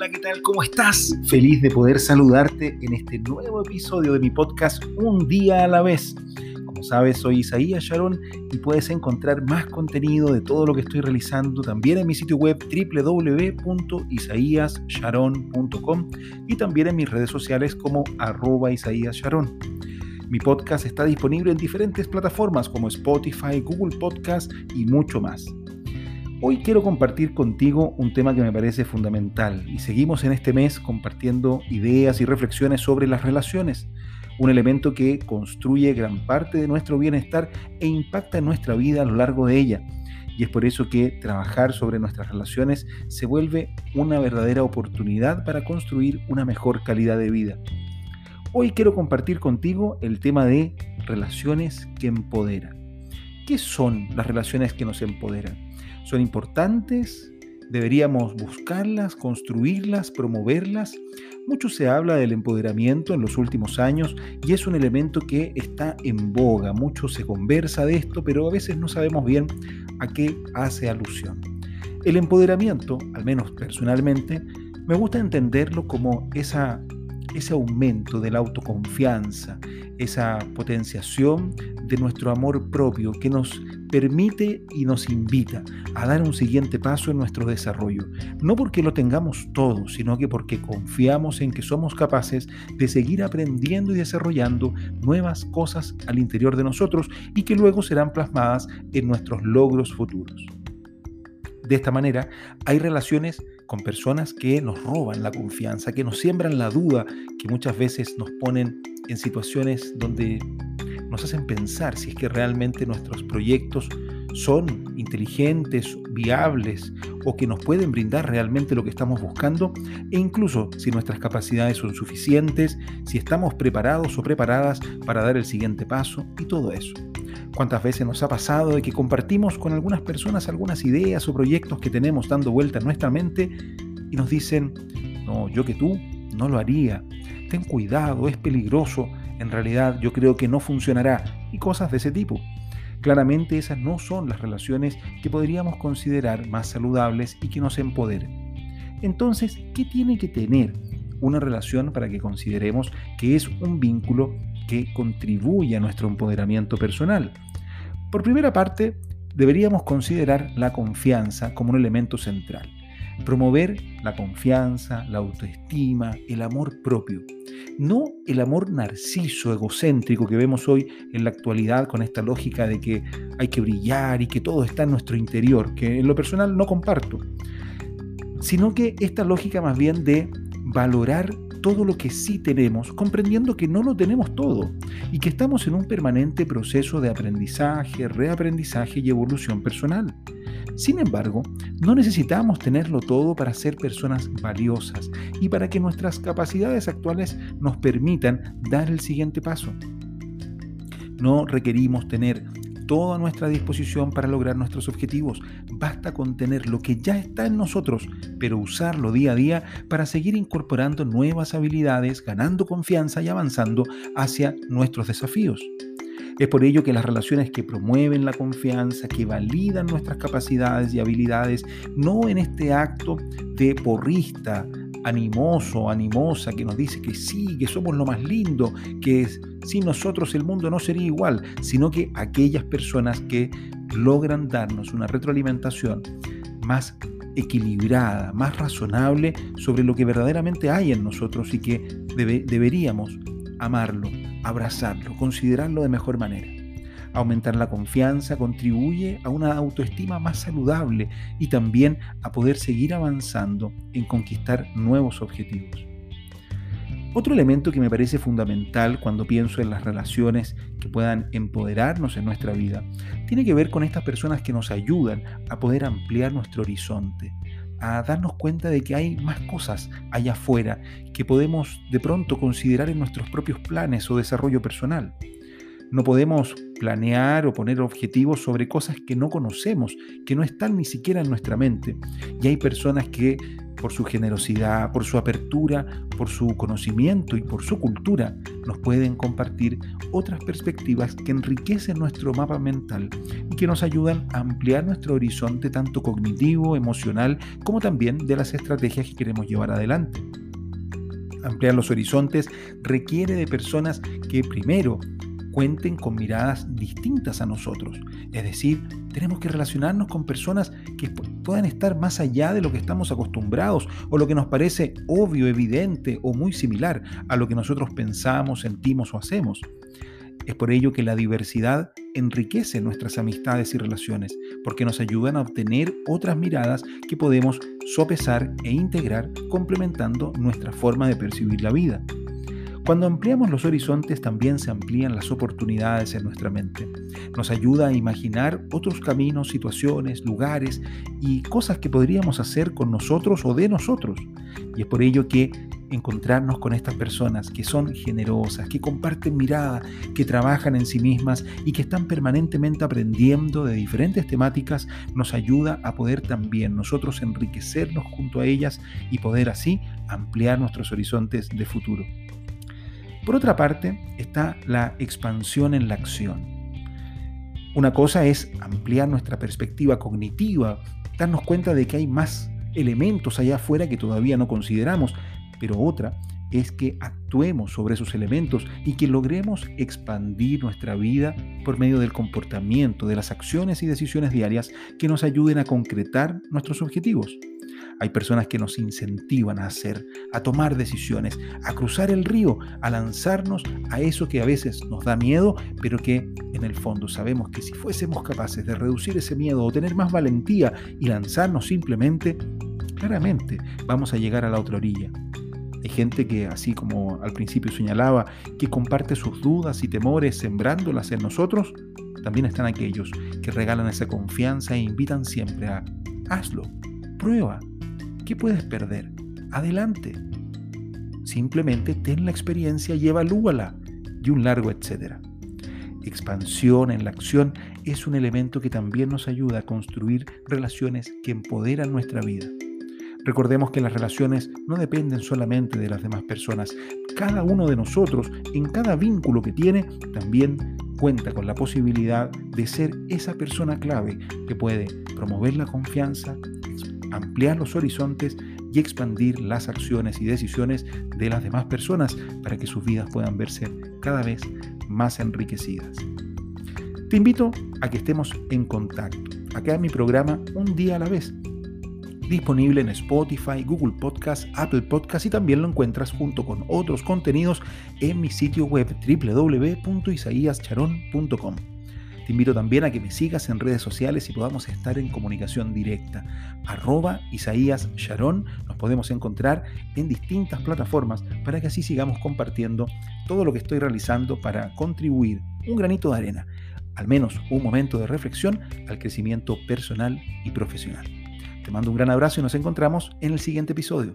hola, ¿qué tal? ¿Cómo estás? Feliz de poder saludarte en este nuevo episodio de mi podcast Un día a la vez. Como sabes, soy Isaías Sharon y puedes encontrar más contenido de todo lo que estoy realizando también en mi sitio web www.isaíassharon.com y también en mis redes sociales como arroba Isaías Sharon. Mi podcast está disponible en diferentes plataformas como Spotify, Google Podcast y mucho más. Hoy quiero compartir contigo un tema que me parece fundamental y seguimos en este mes compartiendo ideas y reflexiones sobre las relaciones, un elemento que construye gran parte de nuestro bienestar e impacta en nuestra vida a lo largo de ella. Y es por eso que trabajar sobre nuestras relaciones se vuelve una verdadera oportunidad para construir una mejor calidad de vida. Hoy quiero compartir contigo el tema de relaciones que empoderan. ¿Qué son las relaciones que nos empoderan? Son importantes, deberíamos buscarlas, construirlas, promoverlas. Mucho se habla del empoderamiento en los últimos años y es un elemento que está en boga, mucho se conversa de esto, pero a veces no sabemos bien a qué hace alusión. El empoderamiento, al menos personalmente, me gusta entenderlo como esa, ese aumento de la autoconfianza, esa potenciación de nuestro amor propio que nos permite y nos invita a dar un siguiente paso en nuestro desarrollo. No porque lo tengamos todo, sino que porque confiamos en que somos capaces de seguir aprendiendo y desarrollando nuevas cosas al interior de nosotros y que luego serán plasmadas en nuestros logros futuros. De esta manera, hay relaciones con personas que nos roban la confianza, que nos siembran la duda, que muchas veces nos ponen en situaciones donde nos hacen pensar si es que realmente nuestros proyectos son inteligentes, viables o que nos pueden brindar realmente lo que estamos buscando e incluso si nuestras capacidades son suficientes, si estamos preparados o preparadas para dar el siguiente paso y todo eso. ¿Cuántas veces nos ha pasado de que compartimos con algunas personas algunas ideas o proyectos que tenemos dando vuelta en nuestra mente y nos dicen, no, yo que tú no lo haría, ten cuidado, es peligroso, en realidad yo creo que no funcionará y cosas de ese tipo. Claramente esas no son las relaciones que podríamos considerar más saludables y que nos empoderen. Entonces, ¿qué tiene que tener una relación para que consideremos que es un vínculo que contribuye a nuestro empoderamiento personal? Por primera parte, deberíamos considerar la confianza como un elemento central. Promover la confianza, la autoestima, el amor propio. No el amor narciso, egocéntrico que vemos hoy en la actualidad con esta lógica de que hay que brillar y que todo está en nuestro interior, que en lo personal no comparto, sino que esta lógica más bien de valorar todo lo que sí tenemos, comprendiendo que no lo tenemos todo y que estamos en un permanente proceso de aprendizaje, reaprendizaje y evolución personal. Sin embargo, no necesitamos tenerlo todo para ser personas valiosas y para que nuestras capacidades actuales nos permitan dar el siguiente paso. No requerimos tener toda nuestra disposición para lograr nuestros objetivos. Basta con tener lo que ya está en nosotros, pero usarlo día a día para seguir incorporando nuevas habilidades, ganando confianza y avanzando hacia nuestros desafíos. Es por ello que las relaciones que promueven la confianza, que validan nuestras capacidades y habilidades, no en este acto de porrista, animoso, animosa, que nos dice que sí, que somos lo más lindo, que sin nosotros el mundo no sería igual, sino que aquellas personas que logran darnos una retroalimentación más equilibrada, más razonable sobre lo que verdaderamente hay en nosotros y que deberíamos amarlo, abrazarlo, considerarlo de mejor manera. Aumentar la confianza contribuye a una autoestima más saludable y también a poder seguir avanzando en conquistar nuevos objetivos. Otro elemento que me parece fundamental cuando pienso en las relaciones que puedan empoderarnos en nuestra vida tiene que ver con estas personas que nos ayudan a poder ampliar nuestro horizonte, a darnos cuenta de que hay más cosas allá afuera que podemos de pronto considerar en nuestros propios planes o desarrollo personal. No podemos planear o poner objetivos sobre cosas que no conocemos, que no están ni siquiera en nuestra mente. Y hay personas que por su generosidad, por su apertura, por su conocimiento y por su cultura, nos pueden compartir otras perspectivas que enriquecen nuestro mapa mental y que nos ayudan a ampliar nuestro horizonte tanto cognitivo, emocional, como también de las estrategias que queremos llevar adelante. Ampliar los horizontes requiere de personas que primero cuenten con miradas distintas a nosotros. Es decir, tenemos que relacionarnos con personas que puedan estar más allá de lo que estamos acostumbrados o lo que nos parece obvio, evidente o muy similar a lo que nosotros pensamos, sentimos o hacemos. Es por ello que la diversidad enriquece nuestras amistades y relaciones, porque nos ayudan a obtener otras miradas que podemos sopesar e integrar complementando nuestra forma de percibir la vida. Cuando ampliamos los horizontes también se amplían las oportunidades en nuestra mente. Nos ayuda a imaginar otros caminos, situaciones, lugares y cosas que podríamos hacer con nosotros o de nosotros. Y es por ello que encontrarnos con estas personas que son generosas, que comparten mirada, que trabajan en sí mismas y que están permanentemente aprendiendo de diferentes temáticas, nos ayuda a poder también nosotros enriquecernos junto a ellas y poder así ampliar nuestros horizontes de futuro. Por otra parte, está la expansión en la acción. Una cosa es ampliar nuestra perspectiva cognitiva, darnos cuenta de que hay más elementos allá afuera que todavía no consideramos, pero otra es que actuemos sobre esos elementos y que logremos expandir nuestra vida por medio del comportamiento, de las acciones y decisiones diarias que nos ayuden a concretar nuestros objetivos. Hay personas que nos incentivan a hacer, a tomar decisiones, a cruzar el río, a lanzarnos a eso que a veces nos da miedo, pero que en el fondo sabemos que si fuésemos capaces de reducir ese miedo o tener más valentía y lanzarnos simplemente, claramente vamos a llegar a la otra orilla. Hay gente que, así como al principio señalaba, que comparte sus dudas y temores sembrándolas en nosotros, también están aquellos que regalan esa confianza e invitan siempre a hazlo, prueba, ¿Qué puedes perder? Adelante. Simplemente ten la experiencia y evalúala y un largo etcétera. Expansión en la acción es un elemento que también nos ayuda a construir relaciones que empoderan nuestra vida. Recordemos que las relaciones no dependen solamente de las demás personas. Cada uno de nosotros, en cada vínculo que tiene, también cuenta con la posibilidad de ser esa persona clave que puede promover la confianza, ampliar los horizontes y expandir las acciones y decisiones de las demás personas para que sus vidas puedan verse cada vez más enriquecidas. Te invito a que estemos en contacto. Acá en mi programa Un día a la vez, disponible en Spotify, Google Podcast, Apple Podcast y también lo encuentras junto con otros contenidos en mi sitio web www.isaíascharón.com. Te invito también a que me sigas en redes sociales y podamos estar en comunicación directa. Arroba Isaías Sharon. Nos podemos encontrar en distintas plataformas para que así sigamos compartiendo todo lo que estoy realizando para contribuir un granito de arena, al menos un momento de reflexión al crecimiento personal y profesional. Te mando un gran abrazo y nos encontramos en el siguiente episodio.